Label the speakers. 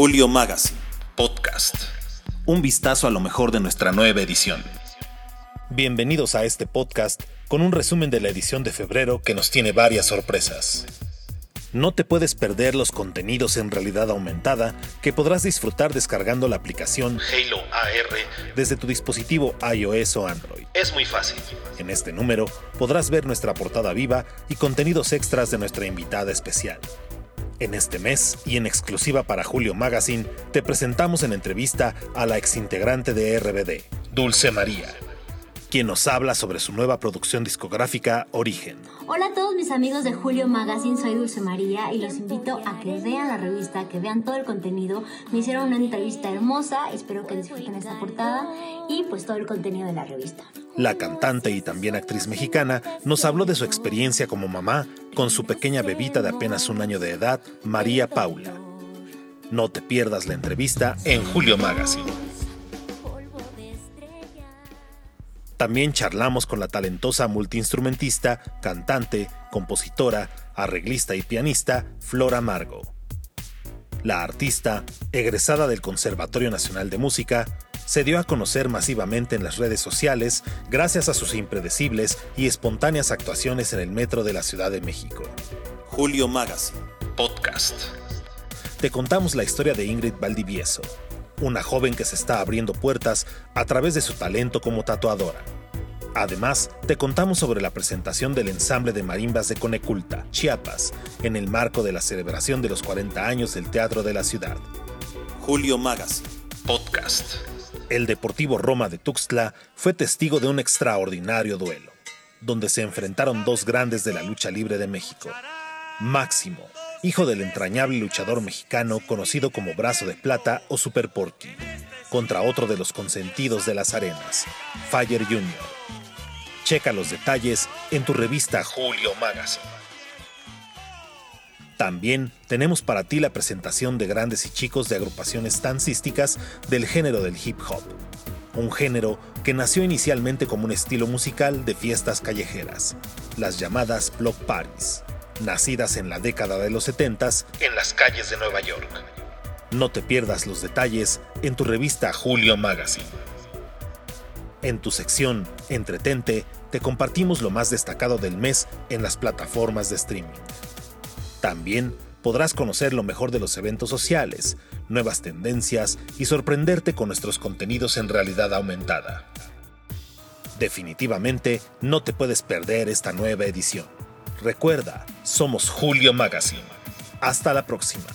Speaker 1: Julio Magazine Podcast. Un vistazo a lo mejor de nuestra nueva edición. Bienvenidos a este podcast con un resumen de la edición de febrero que nos tiene varias sorpresas. No te puedes perder los contenidos en realidad aumentada que podrás disfrutar descargando la aplicación Halo AR desde tu dispositivo iOS o Android. Es muy fácil. En este número podrás ver nuestra portada viva y contenidos extras de nuestra invitada especial. En este mes y en exclusiva para Julio Magazine, te presentamos en entrevista a la exintegrante de RBD, Dulce María quien nos habla sobre su nueva producción discográfica Origen.
Speaker 2: Hola a todos mis amigos de Julio Magazine, soy Dulce María y los invito a que vean la revista, que vean todo el contenido. Me hicieron una entrevista hermosa, espero que disfruten esta portada y pues todo el contenido de la revista.
Speaker 1: La cantante y también actriz mexicana nos habló de su experiencia como mamá con su pequeña bebita de apenas un año de edad, María Paula. No te pierdas la entrevista en Julio Magazine. También charlamos con la talentosa multiinstrumentista, cantante, compositora, arreglista y pianista Flora Margo. La artista, egresada del Conservatorio Nacional de Música, se dio a conocer masivamente en las redes sociales gracias a sus impredecibles y espontáneas actuaciones en el metro de la Ciudad de México. Julio Magazine, podcast. Te contamos la historia de Ingrid Valdivieso, una joven que se está abriendo puertas a través de su talento como tatuadora. Además, te contamos sobre la presentación del ensamble de marimbas de Coneculta, Chiapas, en el marco de la celebración de los 40 años del Teatro de la Ciudad. Julio Magazine, podcast. El Deportivo Roma de Tuxtla fue testigo de un extraordinario duelo, donde se enfrentaron dos grandes de la lucha libre de México. Máximo, hijo del entrañable luchador mexicano conocido como Brazo de Plata o Super Porky, contra otro de los consentidos de las arenas, Fire Jr. Checa los detalles en tu revista Julio Magazine. También tenemos para ti la presentación de grandes y chicos de agrupaciones dancísticas del género del hip hop, un género que nació inicialmente como un estilo musical de fiestas callejeras, las llamadas block parties nacidas en la década de los 70 en las calles de Nueva York. No te pierdas los detalles en tu revista Julio Magazine. En tu sección Entretente te compartimos lo más destacado del mes en las plataformas de streaming. También podrás conocer lo mejor de los eventos sociales, nuevas tendencias y sorprenderte con nuestros contenidos en realidad aumentada. Definitivamente no te puedes perder esta nueva edición. Recuerda, somos Julio Magazine. Hasta la próxima.